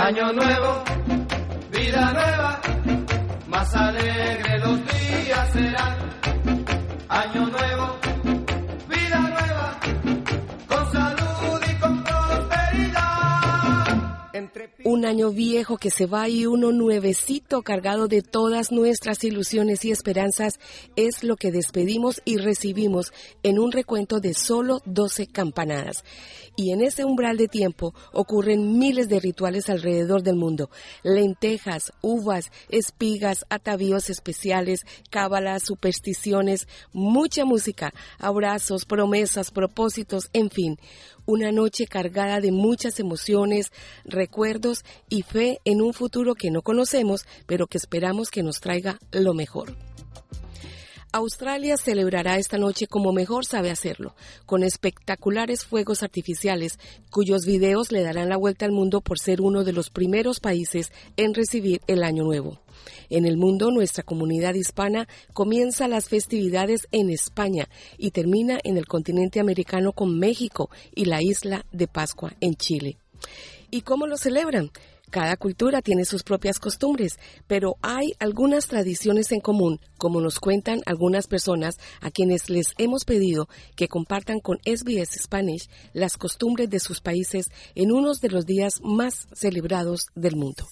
Año nuevo, vida nueva, más alegre los Un año viejo que se va y uno nuevecito cargado de todas nuestras ilusiones y esperanzas. Es lo que despedimos y recibimos en un recuento de solo 12 campanadas. Y en ese umbral de tiempo ocurren miles de rituales alrededor del mundo. Lentejas, uvas, espigas, atavíos especiales, cábalas, supersticiones, mucha música, abrazos, promesas, propósitos, en fin, una noche cargada de muchas emociones, recuerdos y fe en un futuro que no conocemos, pero que esperamos que nos traiga lo mejor. Australia celebrará esta noche como mejor sabe hacerlo, con espectaculares fuegos artificiales, cuyos videos le darán la vuelta al mundo por ser uno de los primeros países en recibir el Año Nuevo. En el mundo, nuestra comunidad hispana comienza las festividades en España y termina en el continente americano con México y la isla de Pascua en Chile. ¿Y cómo lo celebran? Cada cultura tiene sus propias costumbres, pero hay algunas tradiciones en común, como nos cuentan algunas personas a quienes les hemos pedido que compartan con SBS Spanish las costumbres de sus países en uno de los días más celebrados del mundo.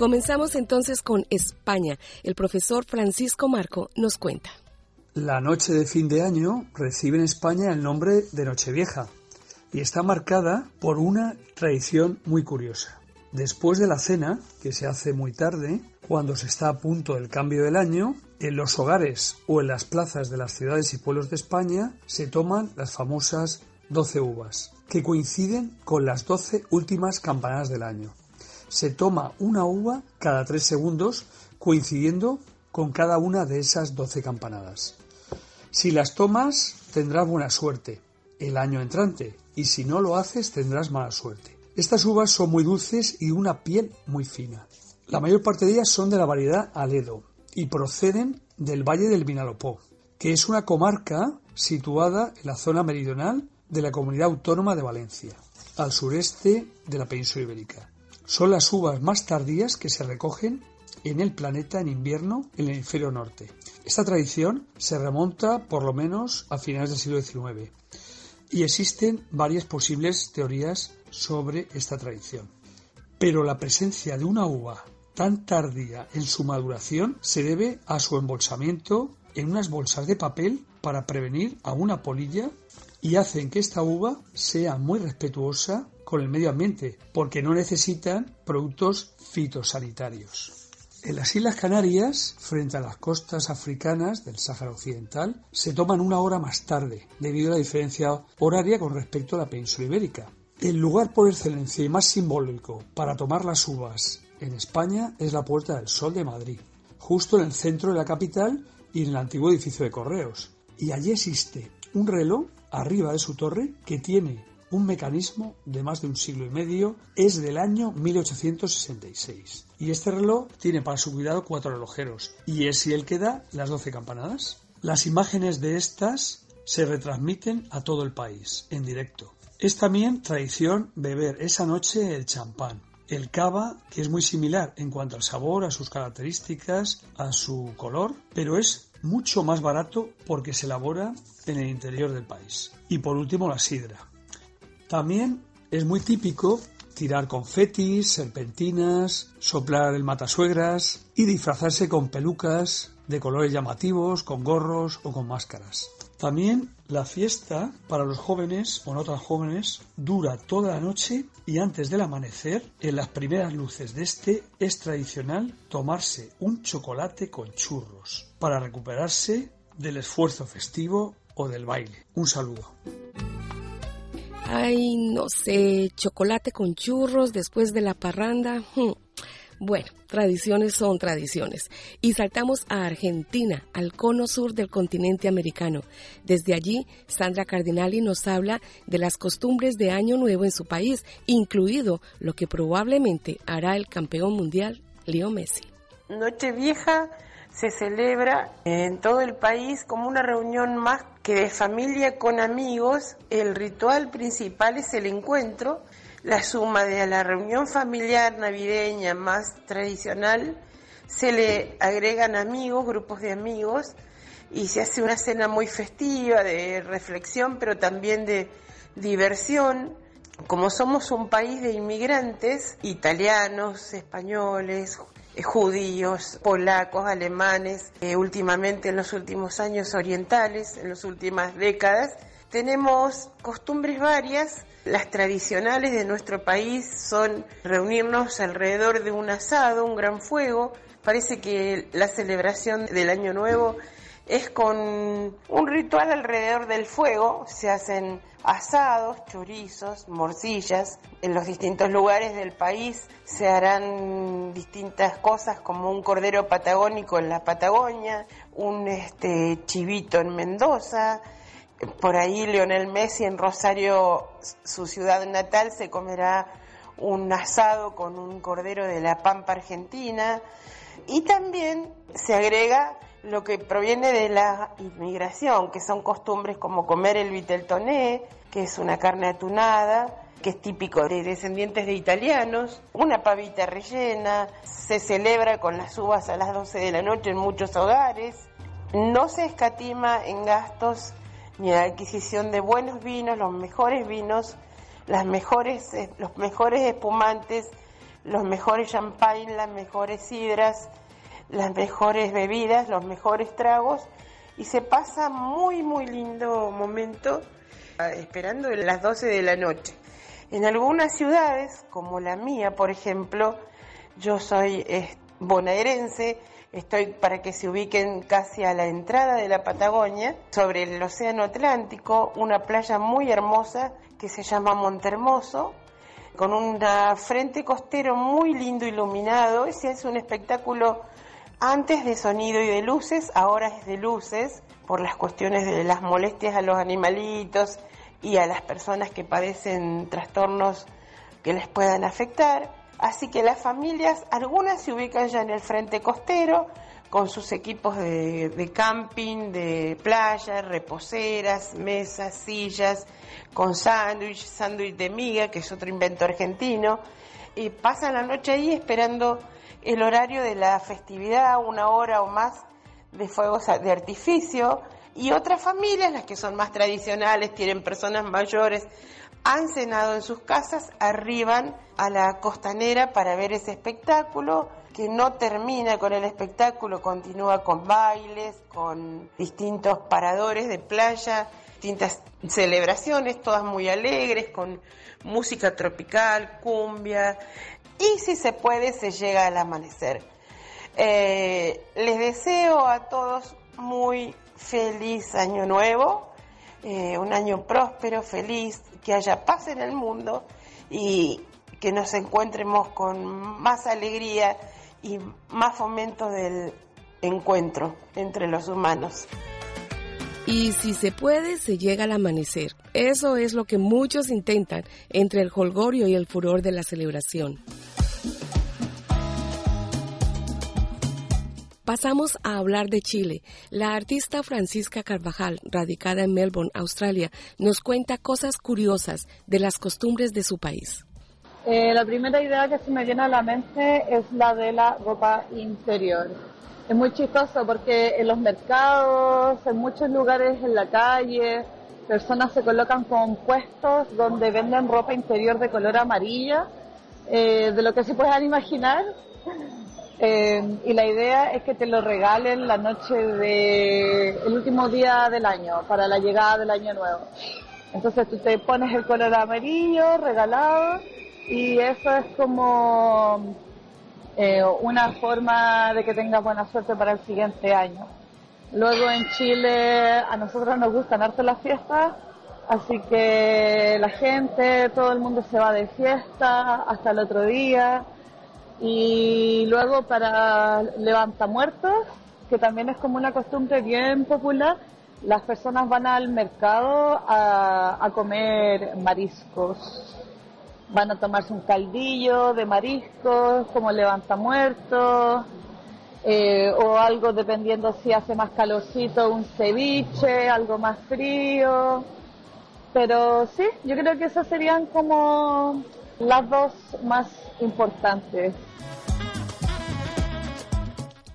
Comenzamos entonces con España. El profesor Francisco Marco nos cuenta. La noche de fin de año recibe en España el nombre de Nochevieja y está marcada por una tradición muy curiosa. Después de la cena, que se hace muy tarde, cuando se está a punto del cambio del año, en los hogares o en las plazas de las ciudades y pueblos de España se toman las famosas 12 uvas, que coinciden con las 12 últimas campanadas del año se toma una uva cada tres segundos, coincidiendo con cada una de esas doce campanadas. Si las tomas, tendrás buena suerte el año entrante, y si no lo haces, tendrás mala suerte. Estas uvas son muy dulces y de una piel muy fina. La mayor parte de ellas son de la variedad Aledo y proceden del Valle del Vinalopó, que es una comarca situada en la zona meridional de la comunidad autónoma de Valencia, al sureste de la península ibérica. Son las uvas más tardías que se recogen en el planeta en invierno en el hemisferio norte. Esta tradición se remonta por lo menos a finales del siglo XIX y existen varias posibles teorías sobre esta tradición. Pero la presencia de una uva tan tardía en su maduración se debe a su embolsamiento en unas bolsas de papel para prevenir a una polilla y hacen que esta uva sea muy respetuosa con el medio ambiente, porque no necesitan productos fitosanitarios. En las Islas Canarias, frente a las costas africanas del Sáhara Occidental, se toman una hora más tarde, debido a la diferencia horaria con respecto a la península ibérica. El lugar por excelencia y más simbólico para tomar las uvas en España es la Puerta del Sol de Madrid, justo en el centro de la capital y en el antiguo edificio de correos. Y allí existe un reloj arriba de su torre que tiene un mecanismo de más de un siglo y medio, es del año 1866. Y este reloj tiene para su cuidado cuatro relojeros, y es el que da las doce campanadas. Las imágenes de estas se retransmiten a todo el país, en directo. Es también tradición beber esa noche el champán, el cava, que es muy similar en cuanto al sabor, a sus características, a su color, pero es mucho más barato porque se elabora en el interior del país. Y por último la sidra. También es muy típico tirar confetis, serpentinas, soplar el matasuegras y disfrazarse con pelucas de colores llamativos, con gorros o con máscaras. También la fiesta para los jóvenes o no tan jóvenes dura toda la noche y antes del amanecer, en las primeras luces de este, es tradicional tomarse un chocolate con churros para recuperarse del esfuerzo festivo o del baile. Un saludo. Ay, no sé, chocolate con churros después de la parranda. Hmm. Bueno, tradiciones son tradiciones. Y saltamos a Argentina, al cono sur del continente americano. Desde allí, Sandra Cardinali nos habla de las costumbres de Año Nuevo en su país, incluido lo que probablemente hará el campeón mundial, Leo Messi. Nochevieja se celebra en todo el país como una reunión más que de familia con amigos. El ritual principal es el encuentro, la suma de la reunión familiar navideña más tradicional, se le agregan amigos, grupos de amigos, y se hace una cena muy festiva, de reflexión, pero también de diversión. Como somos un país de inmigrantes, italianos, españoles, judíos, polacos, alemanes, eh, últimamente en los últimos años orientales, en las últimas décadas, tenemos costumbres varias. Las tradicionales de nuestro país son reunirnos alrededor de un asado, un gran fuego. Parece que la celebración del Año Nuevo es con un ritual alrededor del fuego, se hacen asados, chorizos, morcillas. En los distintos lugares del país se harán distintas cosas como un cordero patagónico en la Patagonia, un este, chivito en Mendoza. Por ahí Leonel Messi en Rosario, su ciudad natal, se comerá un asado con un cordero de la Pampa Argentina. Y también se agrega lo que proviene de la inmigración, que son costumbres como comer el viteltoné, que es una carne atunada, que es típico de descendientes de italianos, una pavita rellena, se celebra con las uvas a las 12 de la noche en muchos hogares, no se escatima en gastos ni en adquisición de buenos vinos, los mejores vinos, las mejores, eh, los mejores espumantes, los mejores champagne, las mejores sidras, las mejores bebidas, los mejores tragos y se pasa muy muy lindo momento ah, esperando las 12 de la noche. En algunas ciudades, como la mía, por ejemplo, yo soy bonaerense, estoy para que se ubiquen casi a la entrada de la Patagonia, sobre el Océano Atlántico, una playa muy hermosa que se llama Montermoso, con un frente costero muy lindo iluminado, ese es un espectáculo antes de sonido y de luces, ahora es de luces, por las cuestiones de las molestias a los animalitos y a las personas que padecen trastornos que les puedan afectar. Así que las familias, algunas se ubican ya en el frente costero, con sus equipos de, camping, de playa, reposeras, mesas, sillas, con sándwich, sándwich de miga, que es otro invento argentino, y pasan la noche ahí esperando el horario de la festividad, una hora o más de fuegos de artificio, y otras familias, las que son más tradicionales, tienen personas mayores, han cenado en sus casas, arriban a la costanera para ver ese espectáculo, que no termina con el espectáculo, continúa con bailes, con distintos paradores de playa, distintas celebraciones, todas muy alegres, con música tropical, cumbia, y si se puede se llega al amanecer. Eh, les deseo a todos muy feliz año nuevo, eh, un año próspero, feliz, que haya paz en el mundo y que nos encuentremos con más alegría y más fomento del encuentro entre los humanos. Y si se puede, se llega al amanecer. Eso es lo que muchos intentan entre el holgorio y el furor de la celebración. Pasamos a hablar de Chile. La artista Francisca Carvajal, radicada en Melbourne, Australia, nos cuenta cosas curiosas de las costumbres de su país. Eh, la primera idea que se me viene a la mente es la de la ropa interior. Es muy chistoso porque en los mercados, en muchos lugares en la calle, personas se colocan con puestos donde venden ropa interior de color amarilla, eh, de lo que se puedan imaginar. Eh, y la idea es que te lo regalen la noche de el último día del año, para la llegada del año nuevo. Entonces tú te pones el color amarillo regalado y eso es como eh, una forma de que tengas buena suerte para el siguiente año. Luego en Chile a nosotros nos gustan harto las fiestas, así que la gente, todo el mundo se va de fiesta hasta el otro día y luego para levantamuertos, que también es como una costumbre bien popular, las personas van al mercado a, comer mariscos. Van a tomarse un caldillo de mariscos, como levantamuertos. eh, o algo dependiendo si hace más calorcito, un ceviche, algo más frío. Pero sí, yo creo que esas serían como las dos más importantes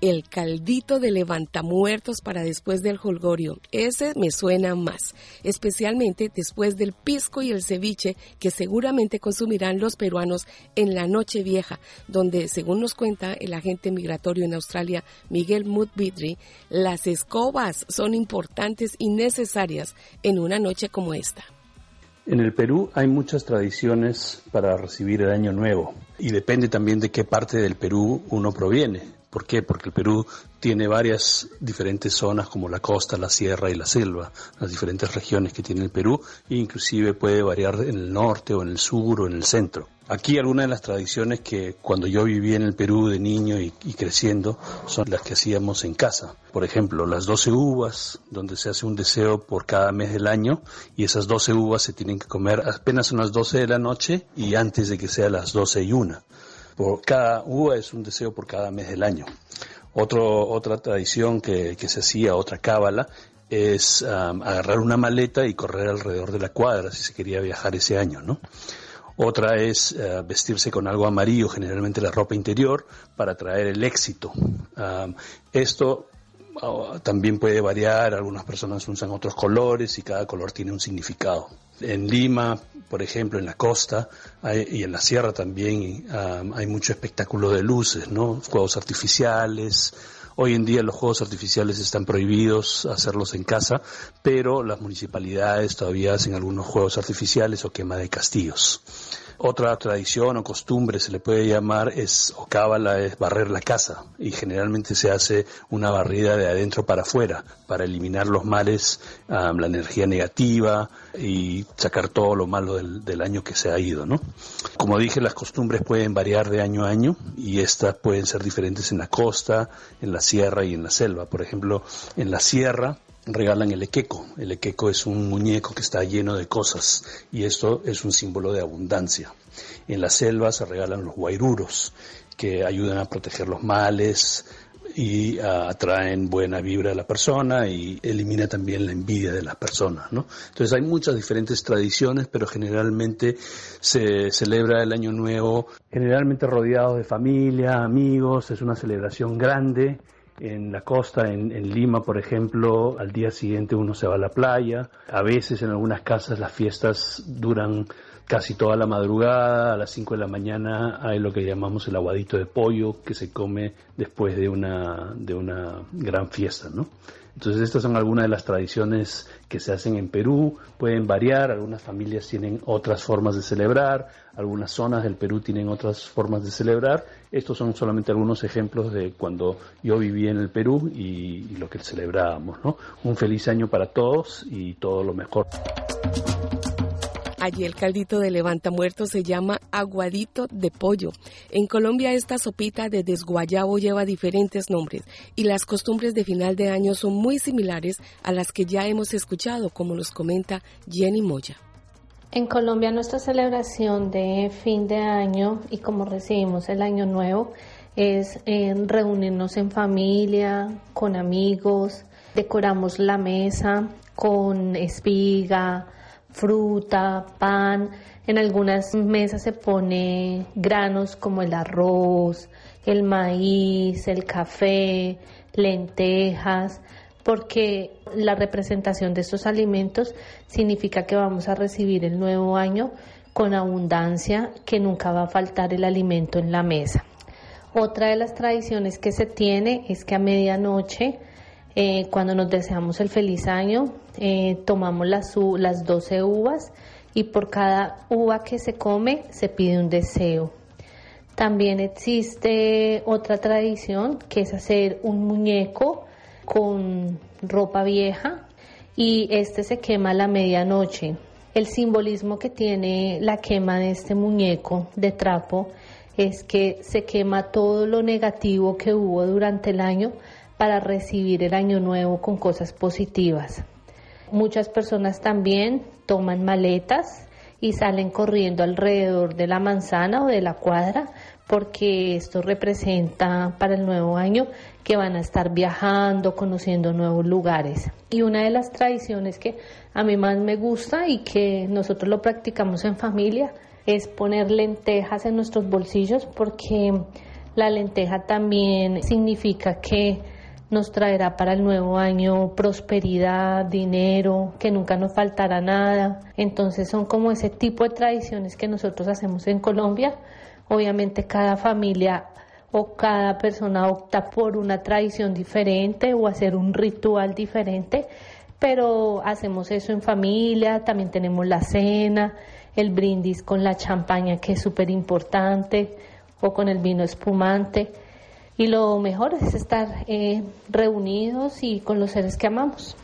el caldito de levantamuertos para después del holgorio. Ese me suena más, especialmente después del pisco y el ceviche que seguramente consumirán los peruanos en la noche vieja, donde, según nos cuenta el agente migratorio en Australia, Miguel Mudbidri, las escobas son importantes y necesarias en una noche como esta. En el Perú hay muchas tradiciones para recibir el año nuevo y depende también de qué parte del Perú uno proviene. ¿Por qué? Porque el Perú tiene varias diferentes zonas como la costa, la sierra y la selva, las diferentes regiones que tiene el Perú, e inclusive puede variar en el norte o en el sur o en el centro. Aquí algunas de las tradiciones que cuando yo viví en el Perú de niño y, creciendo son las que hacíamos en casa. Por ejemplo, las 12 uvas, donde se hace un deseo por cada mes del año y esas 12 uvas se tienen que comer apenas a las 12 de la noche y antes de que sea las 12 y una por cada uva es un deseo por cada mes del año. Otro, otra tradición que, se hacía, otra cábala, es agarrar una maleta y correr alrededor de la cuadra si se quería viajar ese año, ¿no? Otra es eh, vestirse con algo amarillo, generalmente la ropa interior, para traer el éxito. esto ah, también puede variar, algunas personas usan otros colores y cada color tiene un significado. En Lima, por ejemplo, en la costa y en la sierra también hay mucho espectáculo de luces, ¿no? Juegos artificiales. Hoy en día los juegos artificiales están prohibidos hacerlos en casa, pero las municipalidades todavía hacen algunos juegos artificiales o quema de castillos. Otra tradición o costumbre se le puede llamar es, o cábala, es barrer la casa y generalmente se hace una barrida de adentro para afuera para eliminar los males, la energía negativa y sacar todo lo malo del, del, año que se ha ido, ¿no? Como dije, las costumbres pueden variar de año a año y estas pueden ser diferentes en la costa, en la sierra y en la selva. Por ejemplo, en la sierra regalan el equeco. El equeco es un muñeco que está lleno de cosas y esto es un símbolo de abundancia. En la selva se regalan los guairuros que ayudan a proteger los males y atraen buena vibra a la persona y elimina también la envidia de las personas, ¿no? Entonces hay muchas diferentes tradiciones, pero generalmente se celebra el Año Nuevo generalmente rodeado de familia, amigos, es una celebración grande en la costa, en, Lima, por ejemplo, al día siguiente uno se va a la playa. A veces en algunas casas las fiestas duran casi toda la madrugada. A las 5 de la mañana hay lo que llamamos el aguadito de pollo que se come después de una, de una gran fiesta, ¿no? Entonces estas son algunas de las tradiciones que se hacen en Perú, pueden variar, algunas familias tienen otras formas de celebrar, algunas zonas del Perú tienen otras formas de celebrar. Estos son solamente algunos ejemplos de cuando yo viví en el Perú y, y lo que celebrábamos. ¿no? Un feliz año para todos y todo lo mejor. Allí el caldito de levanta muerto se llama aguadito de pollo. En Colombia esta sopita de desguayabo lleva diferentes nombres y las costumbres de final de año son muy similares a las que ya hemos escuchado, como nos comenta Jenny Moya. En Colombia nuestra celebración de fin de año y como recibimos el año nuevo es eh, reunirnos en familia, con amigos, decoramos la mesa con espiga, fruta, pan. En algunas mesas se pone granos como el arroz, el maíz, el café, lentejas, porque la representación de estos alimentos significa que vamos a recibir el nuevo año con abundancia, que nunca va a faltar el alimento en la mesa. Otra de las tradiciones que se tiene es que a medianoche eh, cuando nos deseamos el feliz año, eh, tomamos las, las 12 uvas y por cada uva que se come se pide un deseo. También existe otra tradición que es hacer un muñeco con ropa vieja y este se quema a la medianoche. El simbolismo que tiene la quema de este muñeco de trapo es que se quema todo lo negativo que hubo durante el año para recibir el año nuevo con cosas positivas. Muchas personas también toman maletas y salen corriendo alrededor de la manzana o de la cuadra porque esto representa para el nuevo año que van a estar viajando, conociendo nuevos lugares. Y una de las tradiciones que a mí más me gusta y que nosotros lo practicamos en familia es poner lentejas en nuestros bolsillos porque la lenteja también significa que nos traerá para el nuevo año prosperidad, dinero, que nunca nos faltará nada. Entonces son como ese tipo de tradiciones que nosotros hacemos en Colombia. Obviamente cada familia o cada persona opta por una tradición diferente o hacer un ritual diferente, pero hacemos eso en familia, también tenemos la cena, el brindis con la champaña que es súper importante o con el vino espumante y lo mejor es estar eh, reunidos y con los seres que amamos.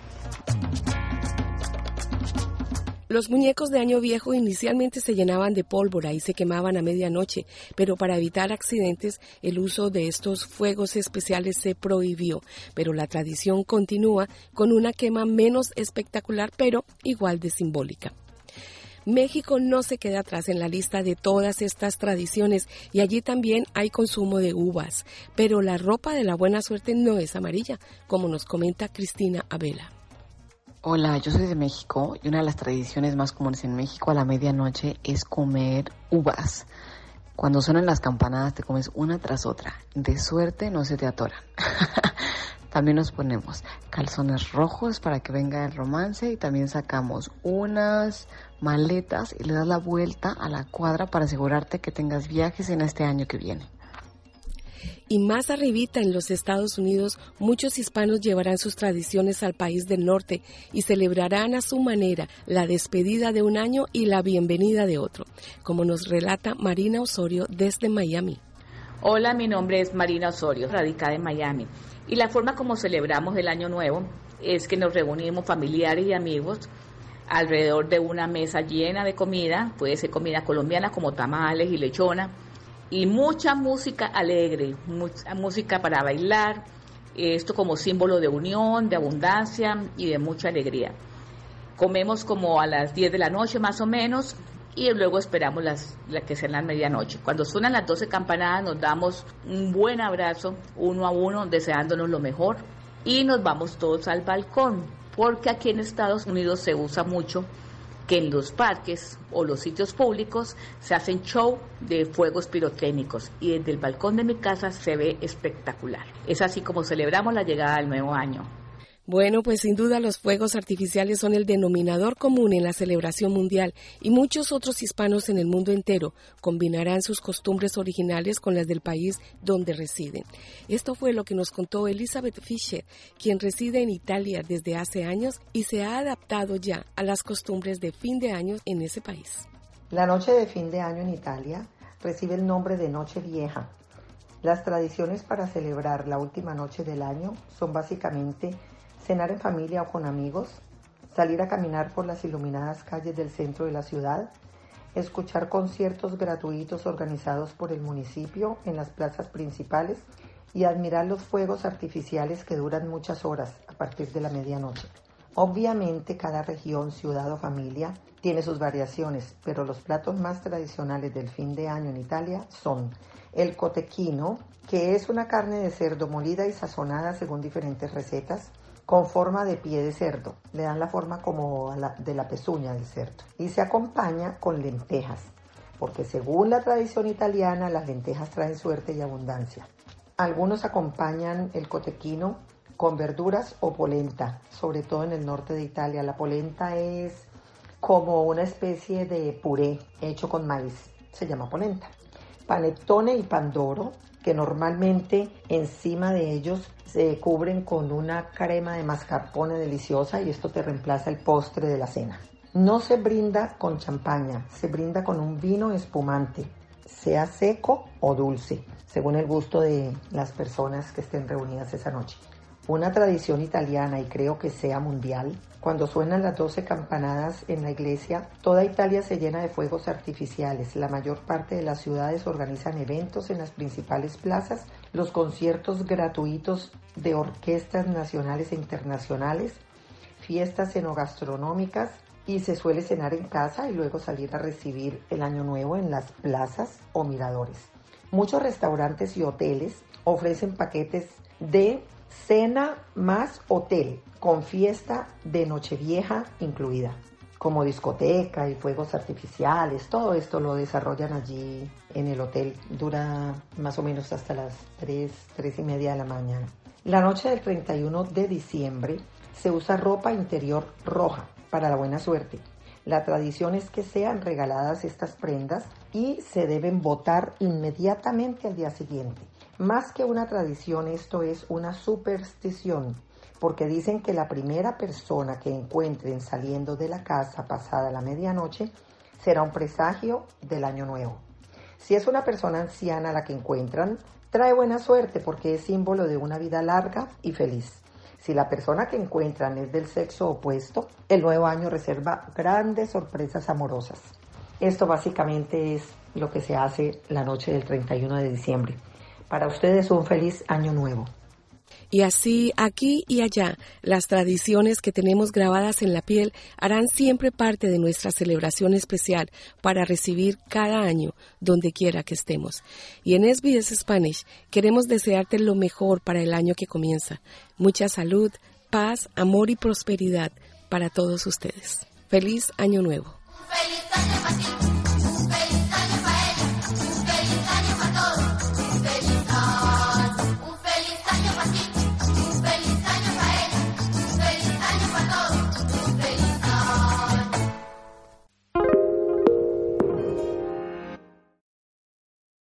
Los muñecos de Año Viejo inicialmente se llenaban de pólvora y se quemaban a medianoche, pero para evitar accidentes el uso de estos fuegos especiales se prohibió, pero la tradición continúa con una quema menos espectacular pero igual de simbólica. México no se queda atrás en la lista de todas estas tradiciones y allí también hay consumo de uvas, pero la ropa de la buena suerte no es amarilla, como nos comenta Cristina Abela. Hola, yo soy de México y una de las tradiciones más comunes en México a la medianoche es comer uvas. Cuando suenan las campanadas te comes una tras otra. De suerte no se te atoran. También nos ponemos calzones rojos para que venga el romance y también sacamos unas maletas y le das la vuelta a la cuadra para asegurarte que tengas viajes en este año que viene. Y más arribita en los Estados Unidos, muchos hispanos llevarán sus tradiciones al país del norte y celebrarán a su manera la despedida de un año y la bienvenida de otro, como nos relata Marina Osorio desde Miami. Hola, mi nombre es Marina Osorio, radicada en Miami. Y la forma como celebramos el Año Nuevo es que nos reunimos familiares y amigos alrededor de una mesa llena de comida, puede ser comida colombiana como tamales y lechona, y mucha música alegre, mucha música para bailar, esto como símbolo de unión, de abundancia y de mucha alegría. Comemos como a las 10 de la noche más o menos y luego esperamos las, la que sean las medianoche. Cuando suenan las 12 campanadas nos damos un buen abrazo uno a uno deseándonos lo mejor y nos vamos todos al balcón porque aquí en Estados Unidos se usa mucho que en los parques o los sitios públicos se hacen show de fuegos pirotécnicos y desde el balcón de mi casa se ve espectacular. Es así como celebramos la llegada del nuevo año. Bueno, pues sin duda los fuegos artificiales son el denominador común en la celebración mundial y muchos otros hispanos en el mundo entero combinarán sus costumbres originales con las del país donde residen. Esto fue lo que nos contó Elizabeth Fisher, quien reside en Italia desde hace años y se ha adaptado ya a las costumbres de fin de año en ese país. La noche de fin de año en Italia recibe el nombre de Noche Vieja. Las tradiciones para celebrar la última noche del año son básicamente cenar en familia o con amigos, salir a caminar por las iluminadas calles del centro de la ciudad, escuchar conciertos gratuitos organizados por el municipio en las plazas principales y admirar los fuegos artificiales que duran muchas horas a partir de la medianoche. Obviamente cada región, ciudad o familia tiene sus variaciones, pero los platos más tradicionales del fin de año en Italia son el cotequino, que es una carne de cerdo molida y sazonada según diferentes recetas, con forma de pie de cerdo. Le dan la forma como de la pezuña del cerdo. Y se acompaña con lentejas, porque según la tradición italiana, las lentejas traen suerte y abundancia. Algunos acompañan el cotequino con verduras o polenta, sobre todo en el norte de Italia. La polenta es como una especie de puré hecho con maíz. Se llama polenta. Panettone y pandoro, que normalmente encima de ellos se cubren con una crema de mascarpone deliciosa y esto te reemplaza el postre de la cena. No se brinda con champaña, se brinda con un vino espumante, sea seco o dulce, según el gusto de las personas que estén reunidas esa noche una tradición italiana y creo que sea mundial. Cuando suenan las 12 campanadas en la iglesia, toda Italia se llena de fuegos artificiales. La mayor parte de las ciudades organizan eventos en las principales plazas, los conciertos gratuitos de orquestas nacionales e internacionales, fiestas enogastronómicas y se suele cenar en casa y luego salir a recibir el año nuevo en las plazas o miradores. Muchos restaurantes y hoteles ofrecen paquetes de cena más hotel con fiesta de Nochevieja incluida, como discoteca y fuegos artificiales. Todo esto lo desarrollan allí en el hotel. Dura más o menos hasta las 3, 3 y media de la mañana. La noche del 31 de diciembre se usa ropa interior roja para la buena suerte. La tradición es que sean regaladas estas prendas y se deben votar inmediatamente al día siguiente. Más que una tradición, esto es una superstición, porque dicen que la primera persona que encuentren saliendo de la casa pasada la medianoche será un presagio del año nuevo. Si es una persona anciana la que encuentran, trae buena suerte porque es símbolo de una vida larga y feliz. Si la persona que encuentran es del sexo opuesto, el nuevo año reserva grandes sorpresas amorosas. Esto básicamente es lo que se hace la noche del 31 de diciembre. Para ustedes un feliz año nuevo. Y así, aquí y allá, las tradiciones que tenemos grabadas en la piel harán siempre parte de nuestra celebración especial para recibir cada año, donde quiera que estemos. Y en SBS Spanish queremos desearte lo mejor para el año que comienza. Mucha salud, paz, amor y prosperidad para todos ustedes. Feliz año nuevo. ¡Feliz año